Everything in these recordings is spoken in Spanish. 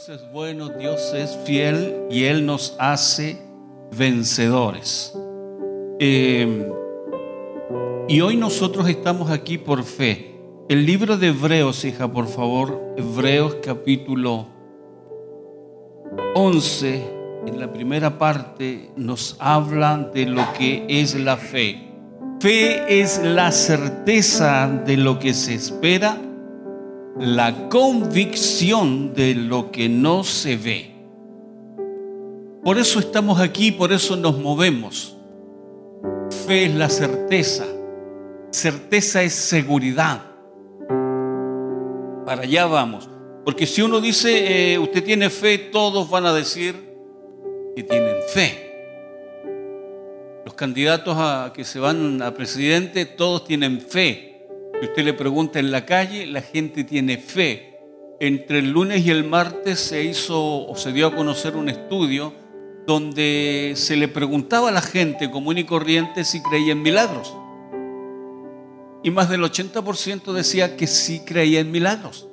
Dios es bueno, Dios es fiel y Él nos hace vencedores. Eh, y hoy nosotros estamos aquí por fe. El libro de Hebreos, hija, por favor, Hebreos capítulo 11, en la primera parte, nos habla de lo que es la fe. Fe es la certeza de lo que se espera la convicción de lo que no se ve. Por eso estamos aquí, por eso nos movemos. Fe es la certeza. Certeza es seguridad. Para allá vamos. Porque si uno dice, eh, usted tiene fe, todos van a decir que tienen fe. Los candidatos a que se van a presidente, todos tienen fe usted le pregunta en la calle, la gente tiene fe. Entre el lunes y el martes se hizo o se dio a conocer un estudio donde se le preguntaba a la gente común y corriente si creía en milagros. Y más del 80% decía que sí creía en milagros.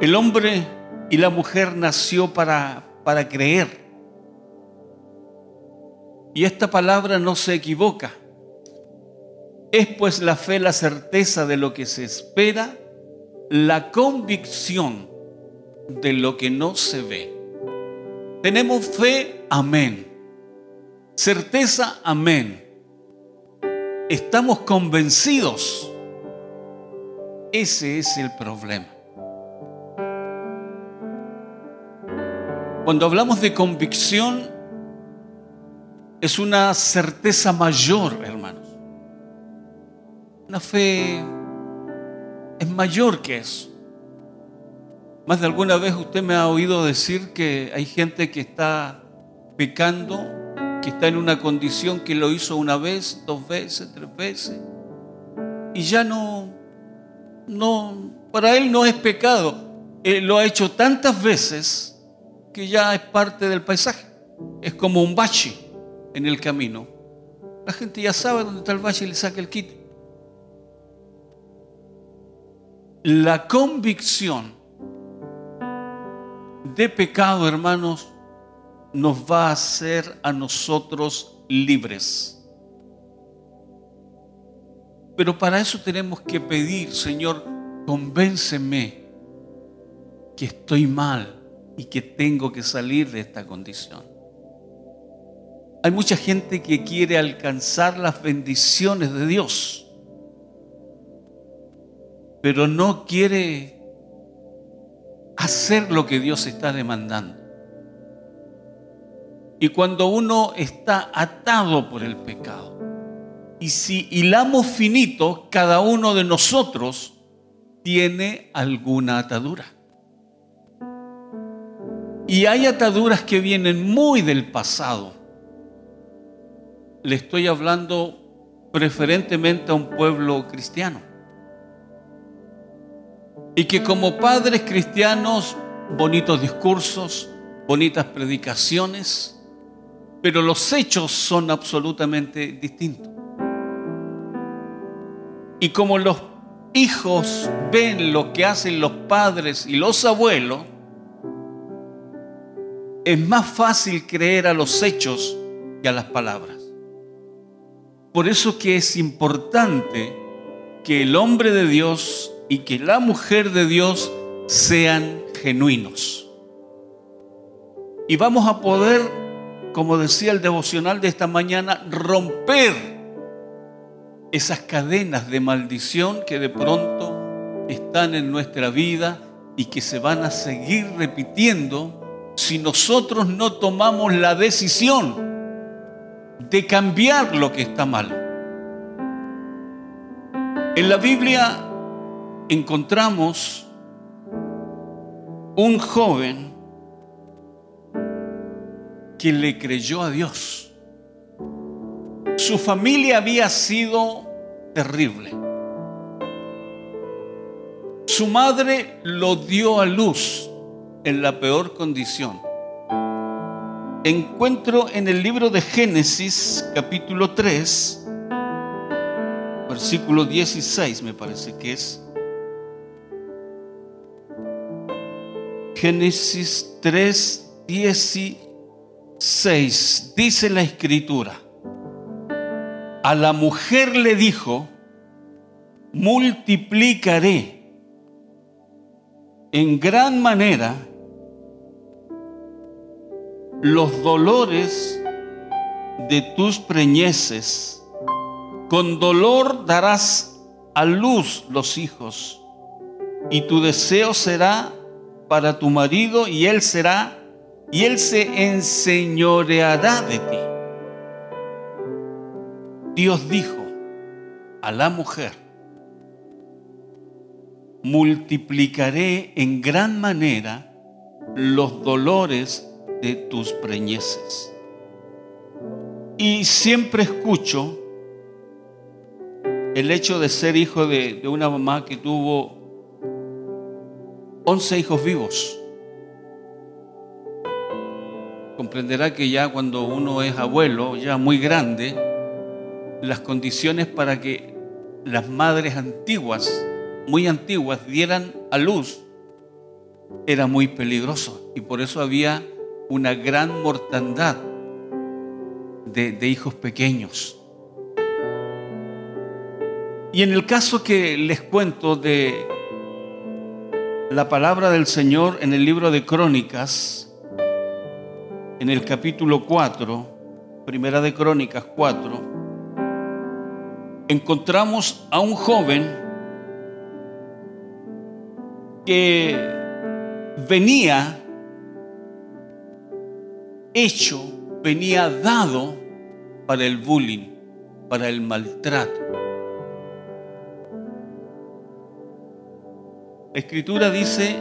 El hombre y la mujer nació para, para creer. Y esta palabra no se equivoca. Es pues la fe la certeza de lo que se espera, la convicción de lo que no se ve. Tenemos fe, amén. Certeza, amén. Estamos convencidos. Ese es el problema. Cuando hablamos de convicción, es una certeza mayor, hermanos. Una fe es mayor que eso. Más de alguna vez usted me ha oído decir que hay gente que está pecando, que está en una condición que lo hizo una vez, dos veces, tres veces, y ya no, no, para él no es pecado. lo ha hecho tantas veces que ya es parte del paisaje. Es como un bache en el camino. La gente ya sabe dónde está el bache y le saca el kit. La convicción de pecado, hermanos, nos va a hacer a nosotros libres. Pero para eso tenemos que pedir, Señor, convénceme que estoy mal y que tengo que salir de esta condición. Hay mucha gente que quiere alcanzar las bendiciones de Dios pero no quiere hacer lo que Dios está demandando. Y cuando uno está atado por el pecado, y si hilamos finito, cada uno de nosotros tiene alguna atadura. Y hay ataduras que vienen muy del pasado. Le estoy hablando preferentemente a un pueblo cristiano y que como padres cristianos, bonitos discursos, bonitas predicaciones, pero los hechos son absolutamente distintos. Y como los hijos ven lo que hacen los padres y los abuelos, es más fácil creer a los hechos que a las palabras. Por eso que es importante que el hombre de Dios y que la mujer de Dios sean genuinos. Y vamos a poder, como decía el devocional de esta mañana, romper esas cadenas de maldición que de pronto están en nuestra vida y que se van a seguir repitiendo si nosotros no tomamos la decisión de cambiar lo que está mal. En la Biblia encontramos un joven que le creyó a Dios. Su familia había sido terrible. Su madre lo dio a luz en la peor condición. Encuentro en el libro de Génesis capítulo 3, versículo 16 me parece que es. Génesis 3, 16. Dice la escritura. A la mujer le dijo, multiplicaré en gran manera los dolores de tus preñeces. Con dolor darás a luz los hijos, y tu deseo será para tu marido, y él será, y él se enseñoreará de ti. Dios dijo a la mujer, multiplicaré en gran manera los dolores de tus preñeces. Y siempre escucho el hecho de ser hijo de, de una mamá que tuvo 11 hijos vivos. Comprenderá que ya cuando uno es abuelo, ya muy grande, las condiciones para que las madres antiguas, muy antiguas, dieran a luz, era muy peligroso. Y por eso había una gran mortandad de, hijos pequeños. Y en el caso que les cuento de la palabra del Señor en el libro de Crónicas, en el capítulo 4, primera de Crónicas 4, encontramos a un joven que venía hecho, venía dado para el bullying, para el maltrato. Escritura dice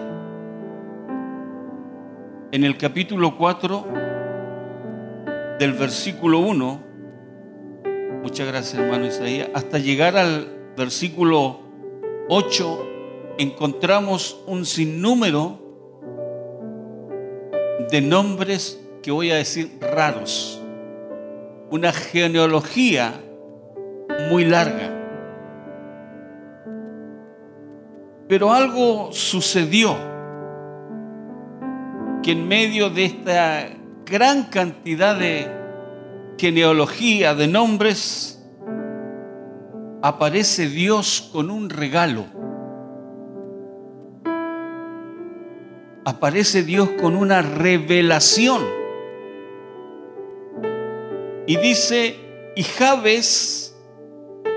en el capítulo 4 del versículo 1, muchas gracias hermano Isaías, hasta llegar al versículo 8 encontramos un sinnúmero de nombres que voy a decir raros, una genealogía muy larga. Pero algo sucedió que en medio de esta gran cantidad de genealogía, de nombres, aparece Dios con un regalo. Aparece Dios con una revelación y dice, y Jabes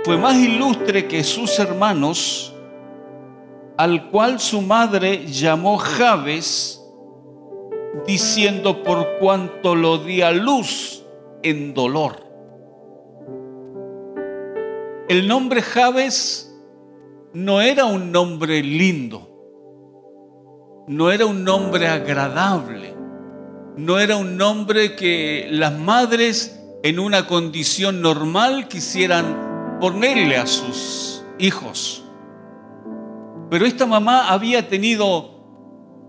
fue más ilustre que sus hermanos, al cual su madre llamó Jabes, diciendo por cuanto lo di a luz en dolor. El nombre Jabes no era un nombre lindo, no era un nombre agradable, no era un nombre que las madres en una condición normal quisieran ponerle a sus hijos. Pero esta mamá había tenido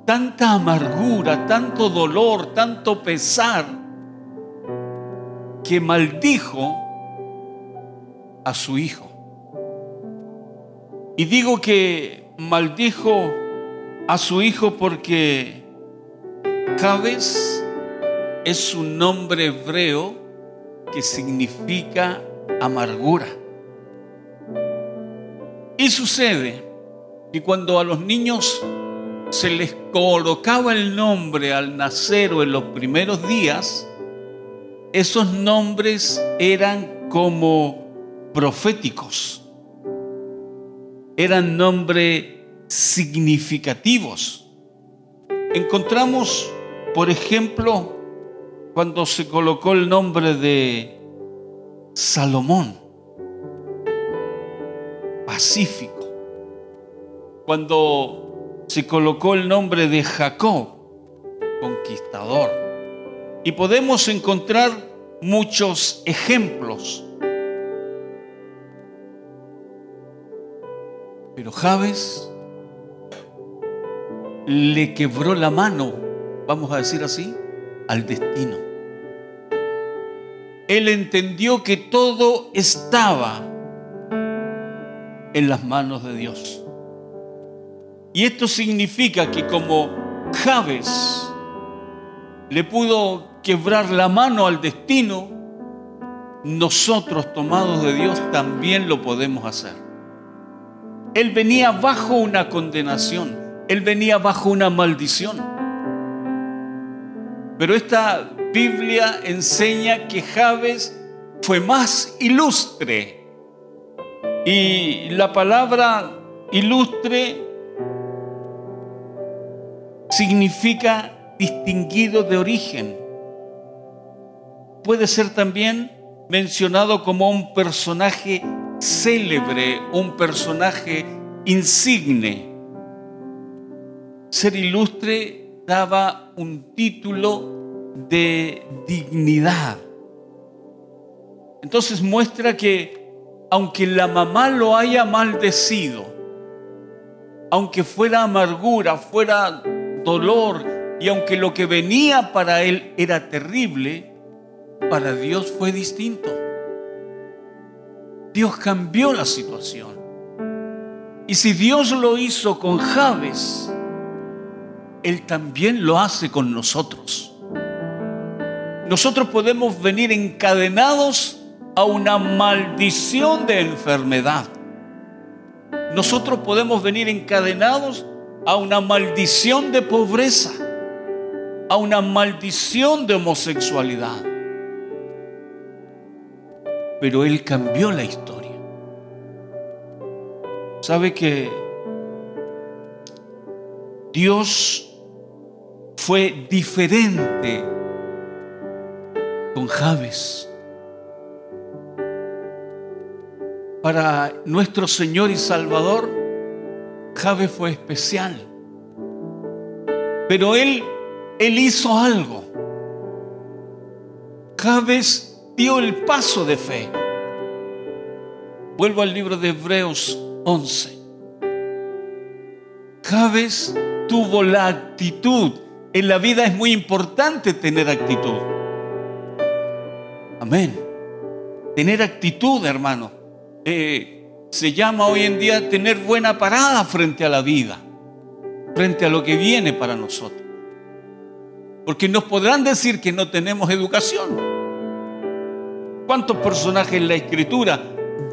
tanta amargura, tanto dolor, tanto pesar, que maldijo a su hijo. Y digo que maldijo a su hijo porque Jabes es un nombre hebreo que significa amargura. Y sucede que cuando a los niños se les colocaba el nombre al nacer o en los primeros días, esos nombres eran como proféticos, eran nombres significativos. Encontramos, por ejemplo, cuando se colocó el nombre de Salomón, pacífico, cuando se colocó el nombre de Jacob, conquistador. Y podemos encontrar muchos ejemplos. Pero Javes le quebró la mano, vamos a decir así, al destino él entendió que todo estaba en las manos de Dios. Y esto significa que como Javes le pudo quebrar la mano al destino, nosotros tomados de Dios también lo podemos hacer. Él venía bajo una condenación, él venía bajo una maldición. Pero esta Biblia enseña que Javes fue más ilustre. Y la palabra ilustre significa distinguido de origen. Puede ser también mencionado como un personaje célebre, un personaje insigne. Ser ilustre daba un título de dignidad. Entonces muestra que aunque la mamá lo haya maldecido, aunque fuera amargura, fuera dolor, y aunque lo que venía para él era terrible, para Dios fue distinto. Dios cambió la situación. Y si Dios lo hizo con Javes, Él también lo hace con nosotros. Nosotros podemos venir encadenados a una maldición de enfermedad. Nosotros podemos venir encadenados a una maldición de pobreza, a una maldición de homosexualidad. Pero Él cambió la historia. ¿Sabe que Dios fue diferente con Javes? Para nuestro Señor y Salvador, Javes fue especial. Pero él, él hizo algo. Javes dio el paso de fe. Vuelvo al libro de Hebreos 11. Javes tuvo la actitud. En la vida es muy importante tener actitud. Amén. Tener actitud, hermano. Eh, se llama hoy en día tener buena parada frente a la vida, frente a lo que viene para nosotros. Porque nos podrán decir que no tenemos educación. ¿Cuántos personajes en la escritura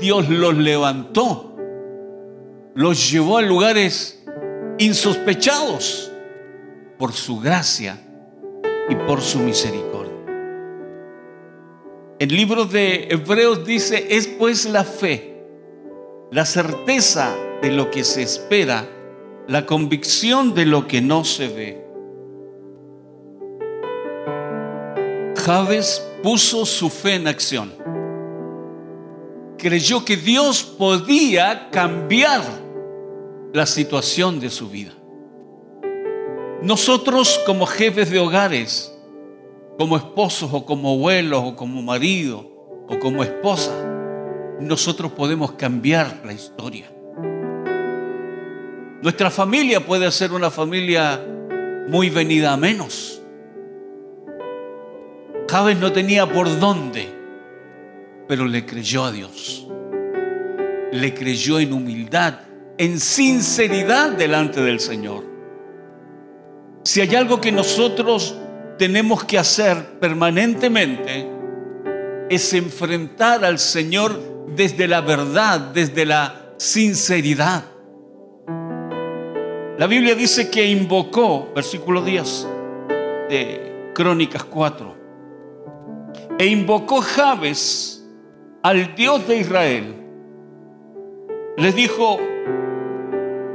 Dios los levantó? Los llevó a lugares insospechados por su gracia y por su misericordia. El libro de Hebreos dice, es pues la fe la certeza de lo que se espera, la convicción de lo que no se ve. Javes puso su fe en acción. Creyó que Dios podía cambiar la situación de su vida. Nosotros como jefes de hogares, como esposos o como abuelos o como marido o como esposa, nosotros podemos cambiar la historia. Nuestra familia puede ser una familia muy venida a menos. Javes no tenía por dónde, pero le creyó a Dios. Le creyó en humildad, en sinceridad delante del Señor. Si hay algo que nosotros tenemos que hacer permanentemente, es enfrentar al Señor desde la verdad, desde la sinceridad. La Biblia dice que invocó, versículo 10 de Crónicas 4, e invocó Jabes al Dios de Israel. Le dijo,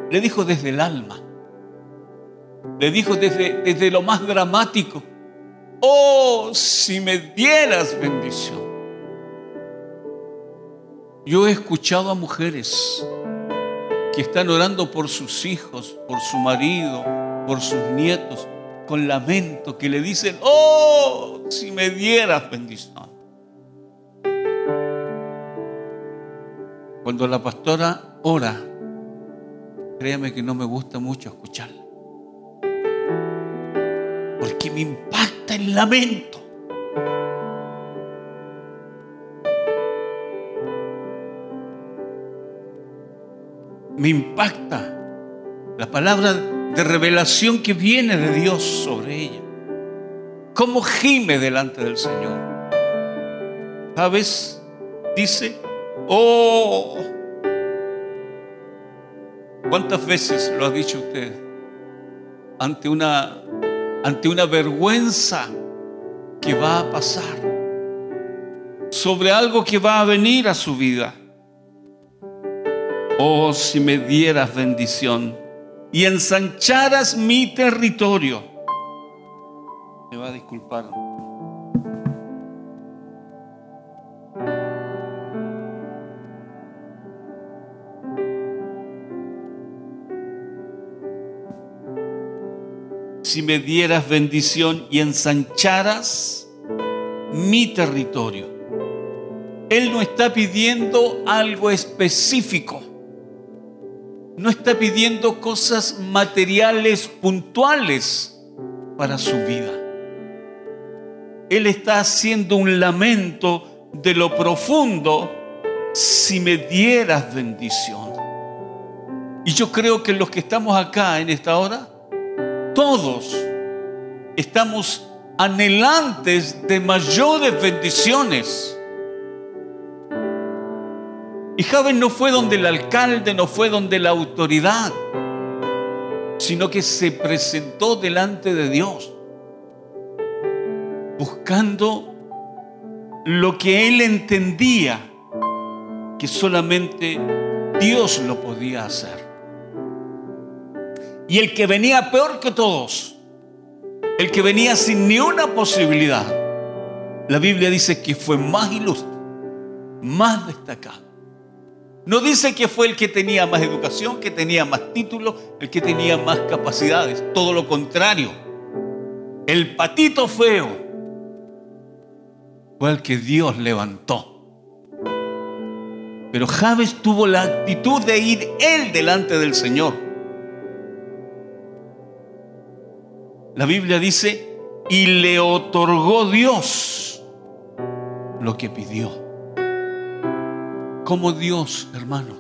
le dijo desde el alma, le dijo desde, desde lo más dramático, oh, si me dieras bendición. Yo he escuchado a mujeres que están orando por sus hijos, por su marido, por sus nietos, con lamento, que le dicen, oh, si me dieras bendición. Cuando la pastora ora, créame que no me gusta mucho escucharla. Porque me impacta el lamento. Me impacta. La palabra de revelación que viene de Dios sobre ella. Cómo gime delante del Señor. ¿Sabes? Dice, oh, ¿cuántas veces lo ha dicho usted? Ante una, ante una vergüenza que va a pasar, sobre algo que va a venir a su vida. Oh, si me dieras bendición y ensancharas mi territorio. Me va a disculpar. Si me dieras bendición y ensancharas mi territorio. Él no está pidiendo algo específico no está pidiendo cosas materiales puntuales para su vida. Él está haciendo un lamento de lo profundo si me dieras bendición. Y yo creo que los que estamos acá en esta hora, todos estamos anhelantes de mayores bendiciones. Y Javes no fue donde el alcalde, no fue donde la autoridad, sino que se presentó delante de Dios, buscando lo que él entendía que solamente Dios lo podía hacer. Y el que venía peor que todos, el que venía sin ni una posibilidad, la Biblia dice que fue más ilustre, más destacado no dice que fue el que tenía más educación, que tenía más títulos, el que tenía más capacidades. Todo lo contrario. El patito feo fue el que Dios levantó. Pero Javes tuvo la actitud de ir él delante del Señor. La Biblia dice, y le otorgó Dios lo que pidió como Dios, hermanos,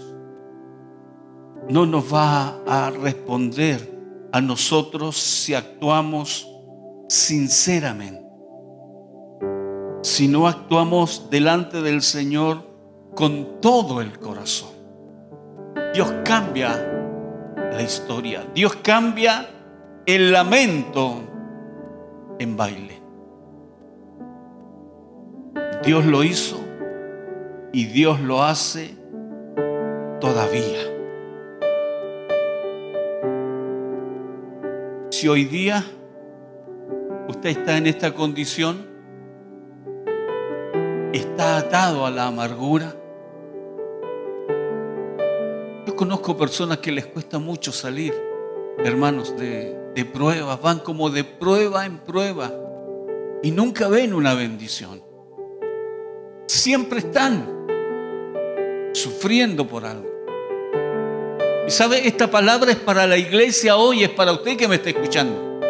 no nos va a responder a nosotros si actuamos sinceramente, si no actuamos delante del Señor con todo el corazón. Dios cambia la historia, Dios cambia el lamento en baile. Dios lo hizo y Dios lo hace todavía. Si hoy día usted está en esta condición, está atado a la amargura. Yo conozco personas que les cuesta mucho salir, hermanos, de, pruebas, van como de prueba en prueba y nunca ven una bendición. Siempre están sufriendo por algo. Y sabe, esta palabra es para la iglesia hoy, es para usted que me está escuchando.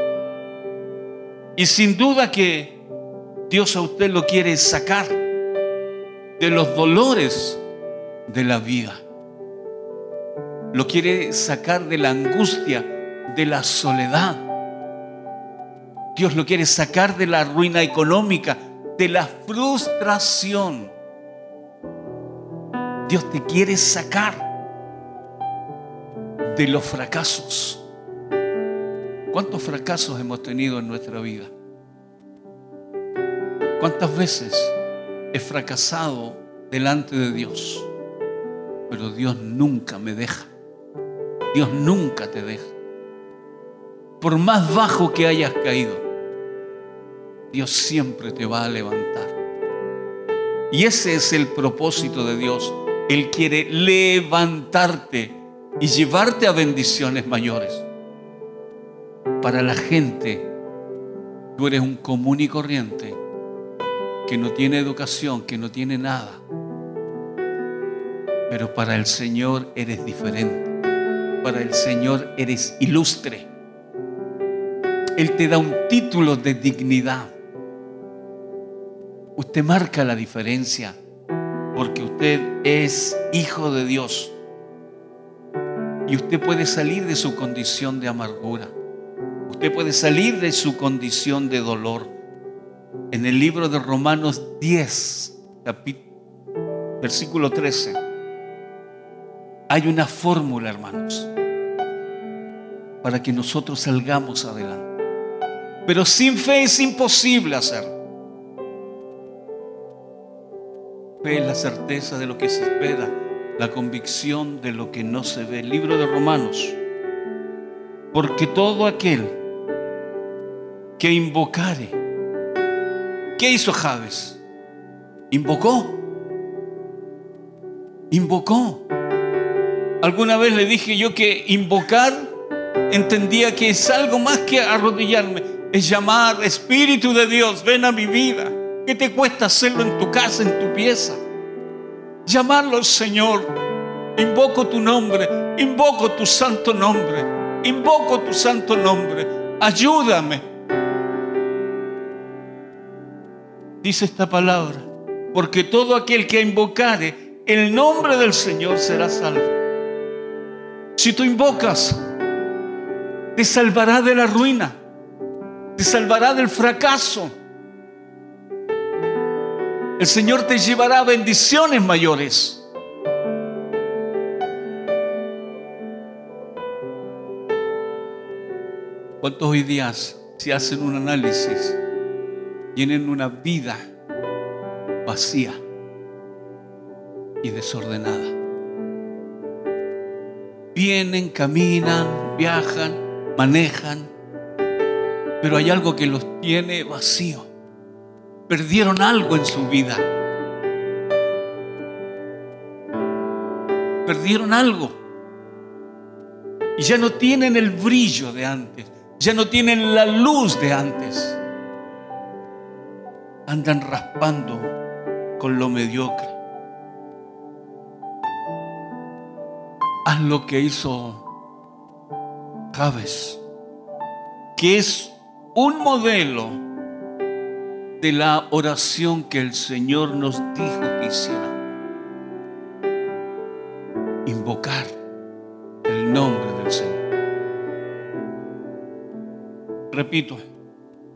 Y sin duda que Dios a usted lo quiere sacar de los dolores de la vida. Lo quiere sacar de la angustia, de la soledad. Dios lo quiere sacar de la ruina económica, de la frustración. Dios te quiere sacar de los fracasos. ¿Cuántos fracasos hemos tenido en nuestra vida? ¿Cuántas veces he fracasado delante de Dios? Pero Dios nunca me deja. Dios nunca te deja. Por más bajo que hayas caído, Dios siempre te va a levantar. Y ese es el propósito de Dios él quiere levantarte y llevarte a bendiciones mayores. Para la gente, tú eres un común y corriente que no tiene educación, que no tiene nada. Pero para el Señor eres diferente. Para el Señor eres ilustre. Él te da un título de dignidad. Usted marca la diferencia usted es hijo de Dios. Y usted puede salir de su condición de amargura. Usted puede salir de su condición de dolor. En el libro de Romanos 10, versículo 13, hay una fórmula, hermanos, para que nosotros salgamos adelante. Pero sin fe es imposible hacerlo. Fe la certeza de lo que se espera, la convicción de lo que no se ve. Libro de Romanos. Porque todo aquel que invocare, ¿qué hizo Javes? Invocó. Invocó. Alguna vez le dije yo que invocar entendía que es algo más que arrodillarme, es llamar, Espíritu de Dios, ven a mi vida. ¿Qué te cuesta hacerlo en tu casa, en tu pieza? Llamarlo Señor. Invoco tu nombre, invoco tu santo nombre, invoco tu santo nombre. Ayúdame. Dice esta palabra, porque todo aquel que invocare el nombre del Señor será salvo. Si tú invocas, te salvará de la ruina, te salvará del fracaso el Señor te llevará a bendiciones mayores. ¿Cuántos hoy días, si hacen un análisis, tienen una vida vacía y desordenada? Vienen, caminan, viajan, manejan, pero hay algo que los tiene vacío perdieron algo en su vida. Perdieron algo. Y ya no tienen el brillo de antes. Ya no tienen la luz de antes. Andan raspando con lo mediocre. Haz lo que hizo Javes, que es un modelo de la oración que el Señor nos dijo que hiciera. Invocar el nombre del Señor. Repito,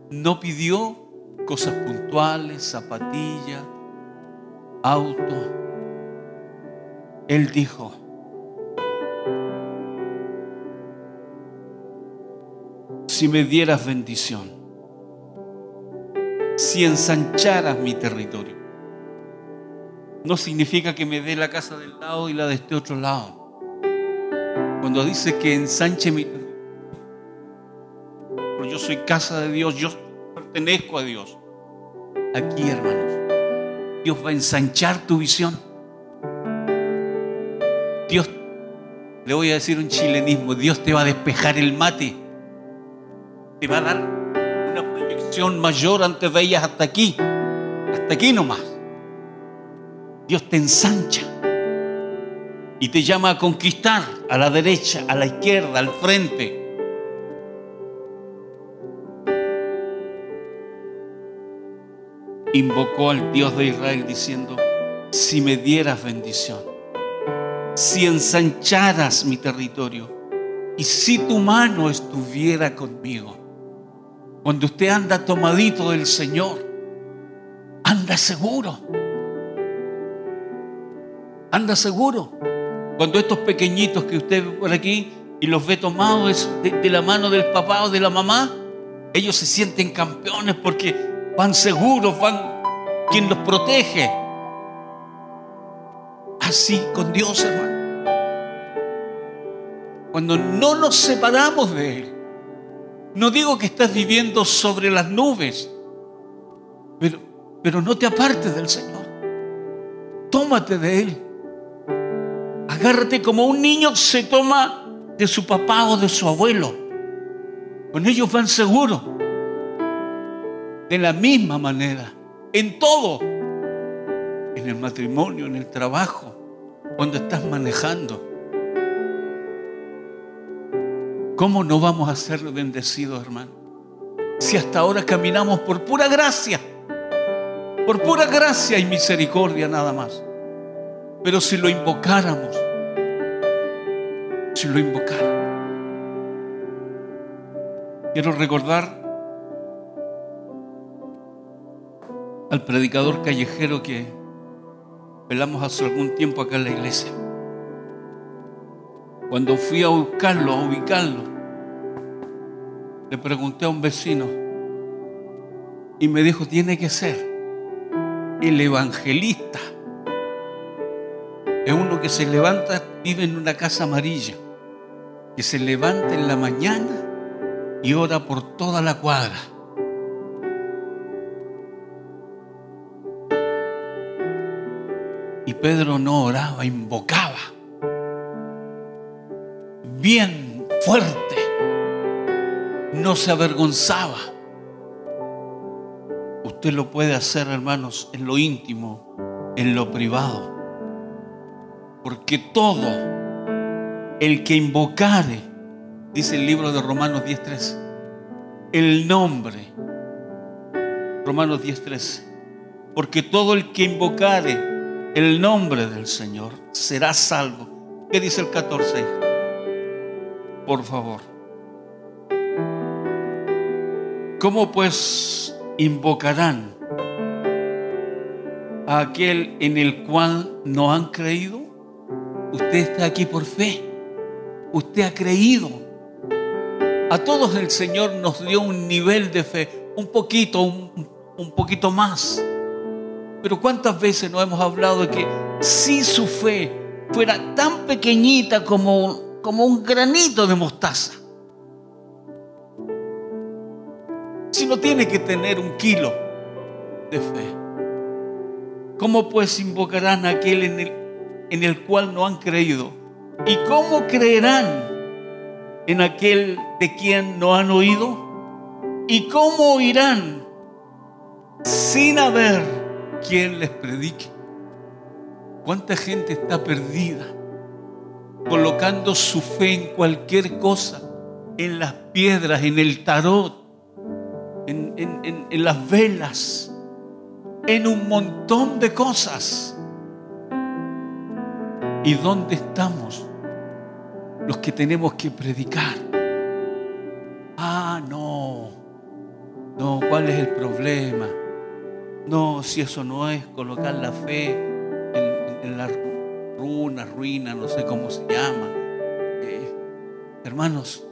no pidió cosas puntuales, zapatilla, auto. Él dijo, si me dieras bendición si ensancharas mi territorio. No significa que me dé la casa del lado y la de este otro lado. Cuando dice que ensanche mi territorio, yo soy casa de Dios, yo pertenezco a Dios. Aquí, hermanos, Dios va a ensanchar tu visión. Dios, le voy a decir un chilenismo, Dios te va a despejar el mate. Te va a dar mayor antes ellas hasta aquí, hasta aquí nomás. Dios te ensancha y te llama a conquistar a la derecha, a la izquierda, al frente. Invocó al Dios de Israel diciendo, si me dieras bendición, si ensancharas mi territorio y si tu mano estuviera conmigo cuando usted anda tomadito del Señor, anda seguro. Anda seguro. Cuando estos pequeñitos que usted ve por aquí y los ve tomados de, la mano del papá o de la mamá, ellos se sienten campeones porque van seguros, van quien los protege. Así con Dios, hermano. Cuando no nos separamos de Él, no digo que estás viviendo sobre las nubes, pero, pero no te apartes del Señor. Tómate de Él. Agárrate como un niño se toma de su papá o de su abuelo. Con ellos van seguros. De la misma manera, en todo, en el matrimonio, en el trabajo, cuando estás manejando ¿Cómo no vamos a ser bendecidos, hermano? Si hasta ahora caminamos por pura gracia, por pura gracia y misericordia nada más. Pero si lo invocáramos, si lo invocara. Quiero recordar al predicador callejero que velamos hace algún tiempo acá en la iglesia. Cuando fui a buscarlo, a ubicarlo, le pregunté a un vecino y me dijo, tiene que ser el evangelista. Es uno que se levanta, vive en una casa amarilla, que se levanta en la mañana y ora por toda la cuadra. Y Pedro no oraba, invocaba. Bien fuerte. No se avergonzaba. Usted lo puede hacer, hermanos, en lo íntimo, en lo privado. Porque todo el que invocare dice el libro de Romanos 10.13, el nombre, Romanos 10.13, porque todo el que invocare el nombre del Señor será salvo. ¿Qué dice el 14? Por favor. ¿Cómo pues invocarán a aquel en el cual no han creído? Usted está aquí por fe. Usted ha creído. A todos el Señor nos dio un nivel de fe, un poquito, un, poquito más. Pero ¿cuántas veces no hemos hablado de que si su fe fuera tan pequeñita como, como un granito de mostaza? Si no tiene que tener un kilo de fe, ¿cómo pues invocarán a aquel en el, en el cual no han creído? ¿Y cómo creerán en aquel de quien no han oído? ¿Y cómo oirán sin haber quien les predique? ¿Cuánta gente está perdida colocando su fe en cualquier cosa? En las piedras, en el tarot, en, en las velas, en un montón de cosas. ¿Y dónde estamos? los que tenemos que predicar. Ah, no. No, ¿cuál es el problema? No, si eso no es colocar la fe en, la ruina, no sé cómo se llama. Eh, hermanos,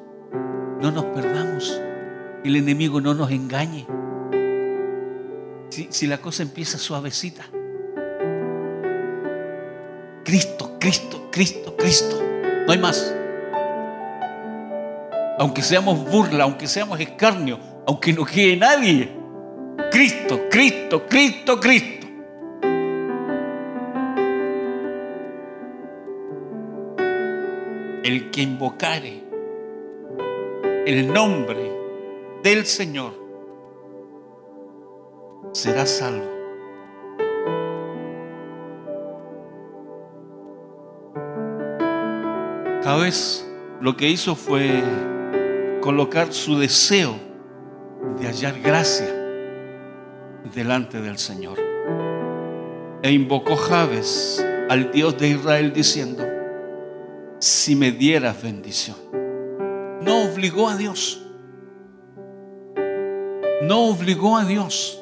no nos perdamos. El enemigo no nos engañe. Si, si la cosa empieza suavecita. Cristo, Cristo, Cristo, Cristo. No hay más aunque seamos burla, aunque seamos escarnio, aunque no quede nadie. Cristo, Cristo, Cristo, Cristo. El que invocare el nombre del Señor será salvo. Cada vez lo que hizo fue colocar su deseo de hallar gracia delante del Señor. E invocó Javes al Dios de Israel diciendo, si me dieras bendición. No obligó a Dios. No obligó a Dios.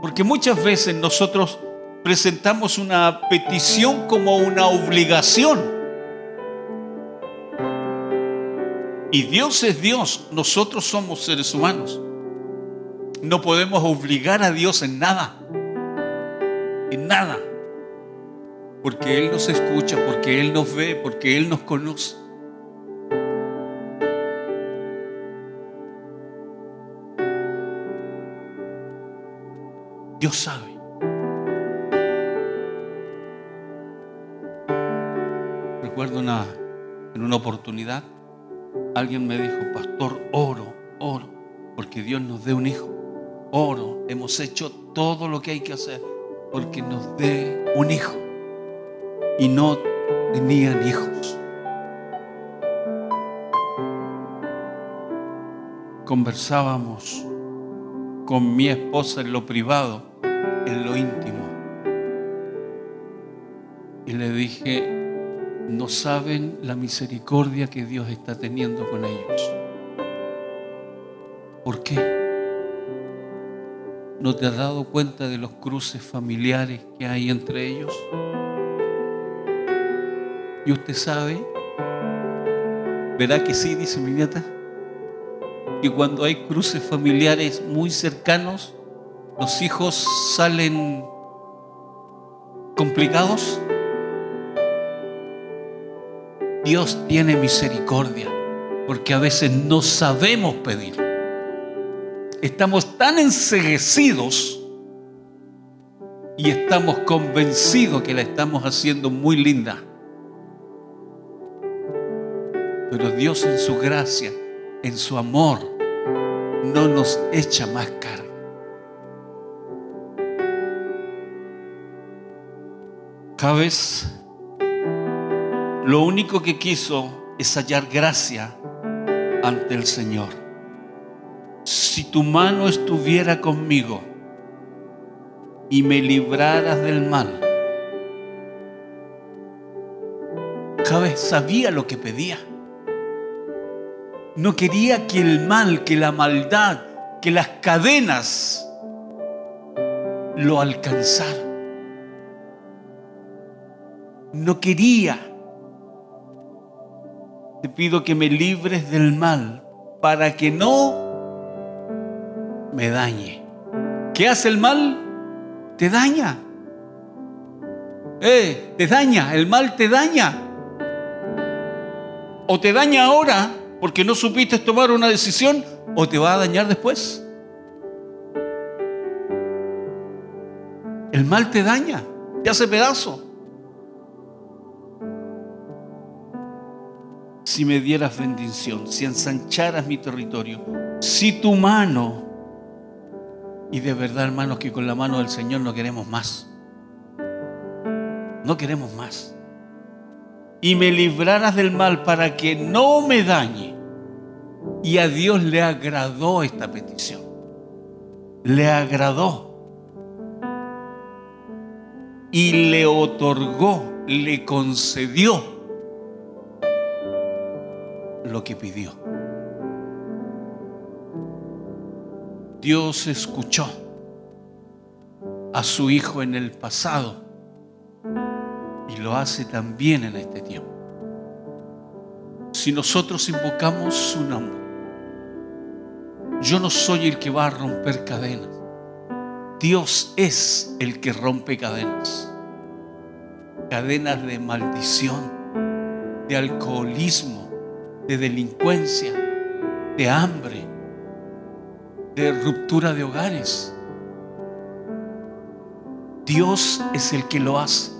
Porque muchas veces nosotros presentamos una petición como una obligación. Y Dios es Dios, nosotros somos seres humanos. No podemos obligar a Dios en nada. En nada. Porque Él nos escucha, porque Él nos ve, porque Él nos conoce. Dios sabe. Recuerdo una, en una oportunidad Alguien me dijo, pastor, oro, oro, porque Dios nos dé un hijo. Oro, hemos hecho todo lo que hay que hacer porque nos dé un hijo. Y no tenían hijos. Conversábamos con mi esposa en lo privado, en lo íntimo. Y le dije, no saben la misericordia que Dios está teniendo con ellos. ¿Por qué? ¿No te has dado cuenta de los cruces familiares que hay entre ellos? Y usted sabe, verá que sí, dice mi nieta, que cuando hay cruces familiares muy cercanos, los hijos salen complicados. Dios tiene misericordia porque a veces no sabemos pedir. Estamos tan enseguecidos y estamos convencidos que la estamos haciendo muy linda. Pero Dios en su gracia, en su amor, no nos echa más carga. ¿Sabes? Lo único que quiso es hallar gracia ante el Señor. Si tu mano estuviera conmigo y me libraras del mal, ¿sabes? Sabía lo que pedía. No quería que el mal, que la maldad, que las cadenas lo alcanzaran. No quería. Te pido que me libres del mal para que no me dañe. ¿Qué hace el mal? Te daña. Eh, te daña, el mal te daña. O te daña ahora porque no supiste tomar una decisión o te va a dañar después. El mal te daña, te hace pedazo. Si me dieras bendición, si ensancharas mi territorio, si tu mano, y de verdad hermanos que con la mano del Señor no queremos más, no queremos más y me libraras del mal para que no me dañe. Y a Dios le agradó esta petición. Le agradó. Y le otorgó, le concedió lo que pidió. Dios escuchó a su hijo en el pasado y lo hace también en este tiempo. Si nosotros invocamos su nombre, yo no soy el que va a romper cadenas. Dios es el que rompe cadenas. Cadenas de maldición, de alcoholismo, de delincuencia, de hambre, de ruptura de hogares. Dios es el que lo hace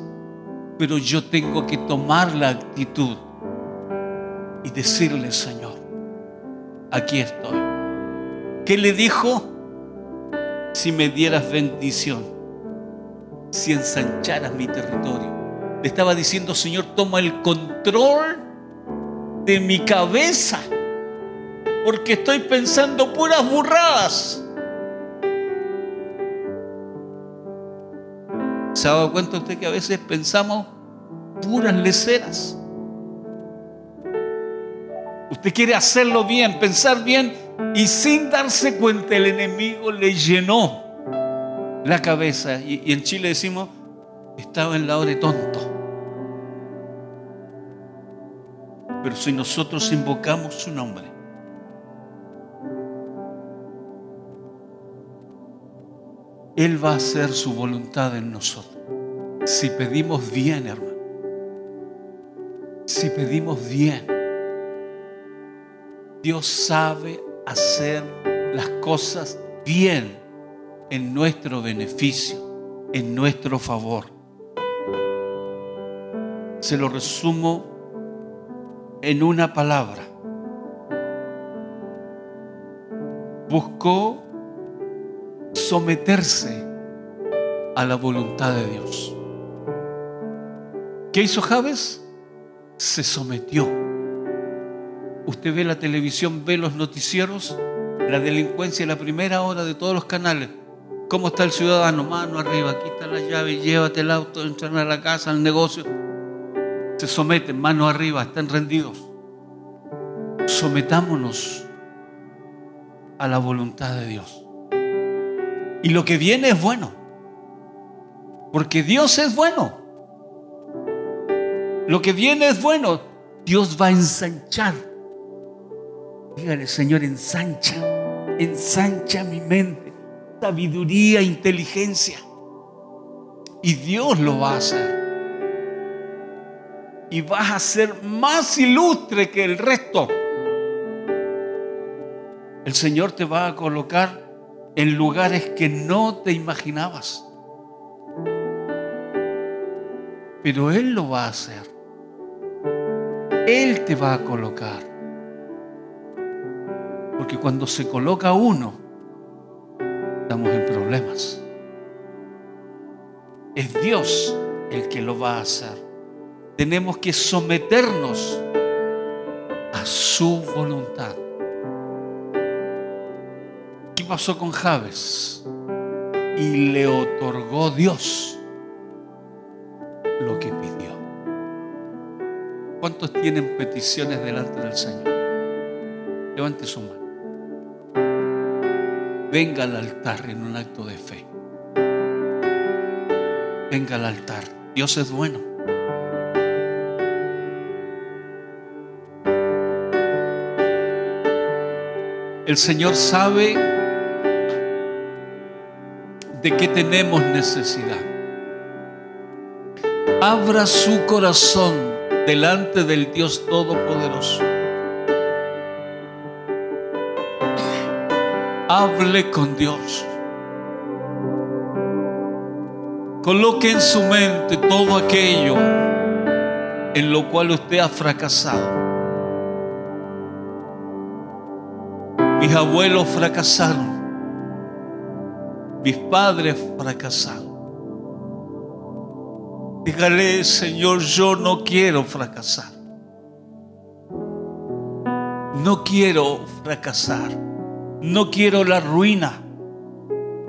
pero yo tengo que tomar la actitud y decirle, Señor, aquí estoy. ¿Qué le dijo? Si me dieras bendición, si ensancharas mi territorio. Le estaba diciendo, Señor, toma el control de mi cabeza, porque estoy pensando puras burradas. ¿Se ha dado cuenta usted que a veces pensamos puras leceras? Usted quiere hacerlo bien, pensar bien y sin darse cuenta el enemigo le llenó la cabeza. Y, en Chile decimos, estaba en la hora de tonto. Pero si nosotros invocamos su nombre, Él va a hacer su voluntad en nosotros. Si pedimos bien, hermano. Si pedimos bien. Dios sabe hacer las cosas bien en nuestro beneficio, en nuestro favor. Se lo resumo en una palabra. Buscó someterse a la voluntad de Dios. ¿Qué hizo Javes? Se sometió. Usted ve la televisión, ve los noticieros, la delincuencia en la primera hora de todos los canales. ¿Cómo está el ciudadano? Mano arriba, aquí está la llave, llévate el auto, entran a la casa, al negocio. se someten, mano arriba, están rendidos. Sometámonos a la voluntad de Dios. Y lo que viene es bueno. Porque Dios es bueno. Lo que viene es bueno. Dios va a ensanchar. Dígale, Señor, ensancha. Ensancha mi mente. Sabiduría, inteligencia. Y Dios lo va a hacer. Y vas a ser más ilustre que el resto. El Señor te va a colocar en lugares que no te imaginabas. Pero Él lo va a hacer. Él te va a colocar. Porque cuando se coloca uno, estamos en problemas. Es Dios el que lo va a hacer. Tenemos que someternos a su voluntad. ¿Qué pasó con Javes? Y le otorgó Dios lo que pidió. ¿Cuántos tienen peticiones delante del Señor? Levante su mano. Venga al altar en un acto de fe. Venga al altar. Dios es bueno. El Señor sabe de qué tenemos necesidad. Abra su corazón delante del Dios Todopoderoso. Hable con Dios. Coloque en su mente todo aquello en lo cual usted ha fracasado. Mis abuelos fracasaron. Mis padres fracasaron. Dígale, Señor, yo no quiero fracasar. No quiero fracasar. No quiero la ruina.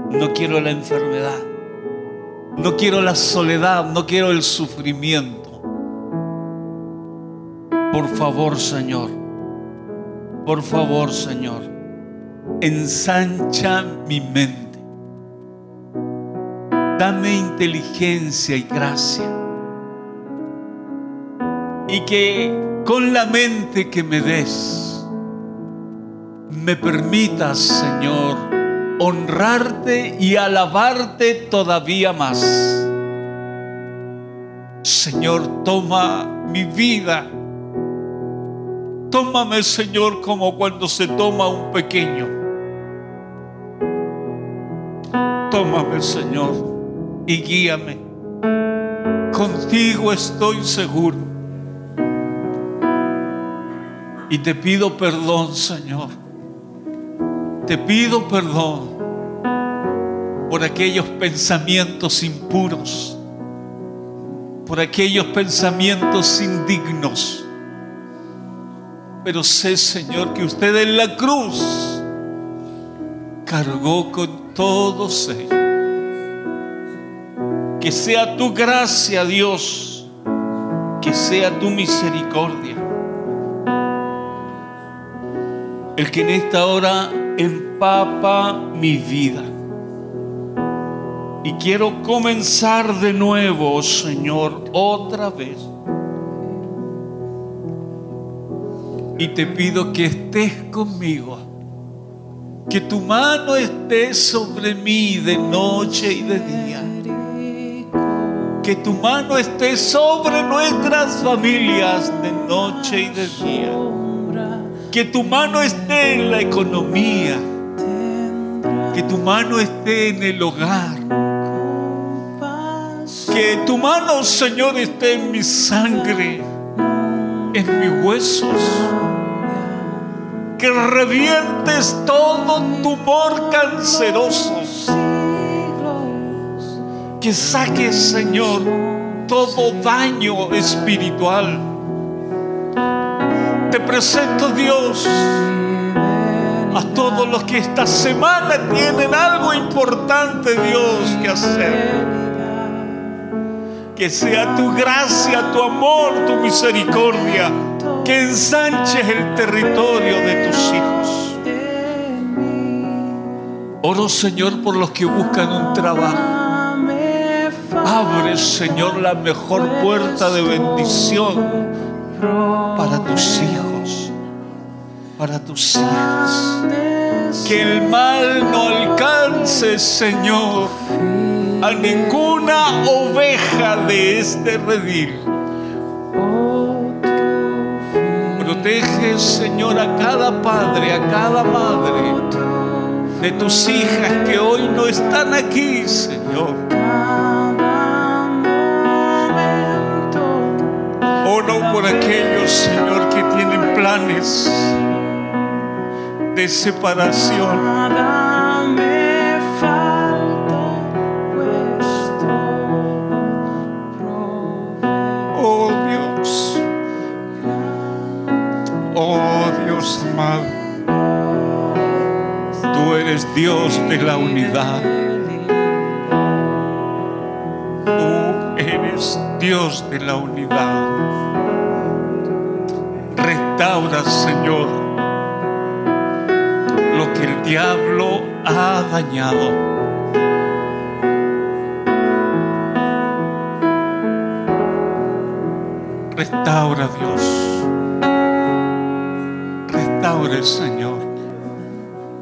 No quiero la enfermedad. No quiero la soledad. No quiero el sufrimiento. Por favor, Señor. Por favor, Señor ensancha mi mente. Dame inteligencia y gracia. Y que con la mente que me des, me permitas, Señor, honrarte y alabarte todavía más. Señor, toma mi vida. Tómame, Señor, como cuando se toma un pequeño Tómame, Señor, y guíame. Contigo estoy seguro. Y te pido perdón, Señor. Te pido perdón por aquellos pensamientos impuros, por aquellos pensamientos indignos. Pero sé, Señor, que usted en la cruz cargó con todos ellos. Que sea tu gracia, Dios, que sea tu misericordia. El que en esta hora empapa mi vida. Y quiero comenzar de nuevo, Señor, otra vez. Y te pido que estés conmigo que tu mano esté sobre mí de noche y de día. Que tu mano esté sobre nuestras familias de noche y de día. Que tu mano esté en la economía. Que tu mano esté en el hogar. Que tu mano, Señor, esté en mi sangre, en mis huesos que revientes todo tumor canceroso. Que saques, Señor, todo daño espiritual. Te presento, Dios, a todos los que esta semana tienen algo importante, Dios, que hacer. Que sea tu gracia, tu amor, tu misericordia, que ensanches el territorio de tus hijos. Oro, Señor, por los que buscan un trabajo. Abre, Señor, la mejor puerta de bendición para tus hijos, para tus hijas. Que el mal no alcance, Señor, a ninguna oveja de este redil. Protege, Señor, a cada padre, a cada madre de tus hijas que hoy no están aquí, Señor. Oro por aquellos, Señor, que tienen planes de separación. Oh Dios, oh Dios amado, tú eres Dios de la unidad. Tú eres Dios de la unidad. Restaura, Señor, lo que el diablo ha dañado. Restaura, Dios. Restaure, Señor,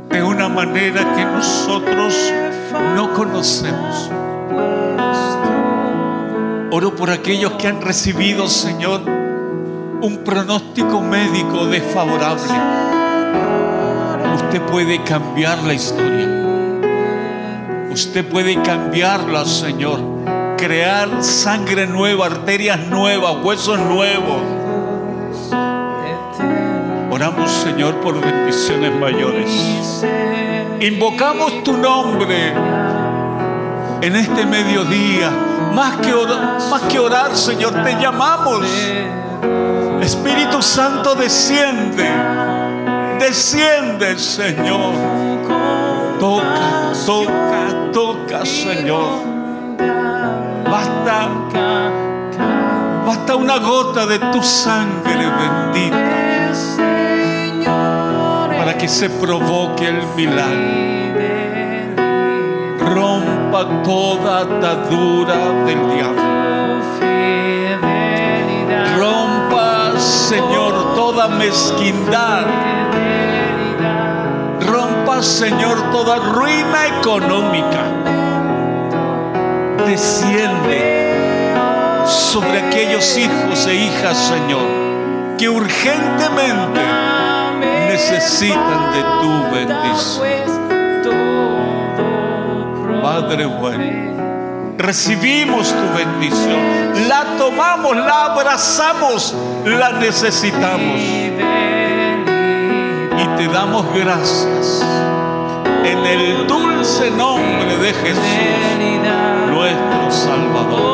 de una manera que nosotros no conocemos. Oro por aquellos que han recibido, Señor, un pronóstico médico desfavorable. Usted puede cambiar la historia. Usted puede cambiarla, Señor. Crear sangre nueva, arterias nuevas, huesos nuevos. Oramos, Señor, por bendiciones mayores. Invocamos tu nombre en este mediodía. Más que, orar, más que orar, Señor, te llamamos. Espíritu Santo, desciende. Desciende, Señor. Toca, toca, toca, Señor. Basta, basta una gota de tu sangre bendita para que se provoque el milagro. Rompa toda atadura del diablo. Señor, toda mezquindad. Rompa, Señor, toda ruina económica. Desciende sobre aquellos hijos e hijas, Señor, que urgentemente necesitan de tu bendición. Padre bueno, recibimos tu bendición, la tomamos, la abrazamos, la necesitamos y te damos gracias en el dulce nombre de Jesús, nuestro Salvador.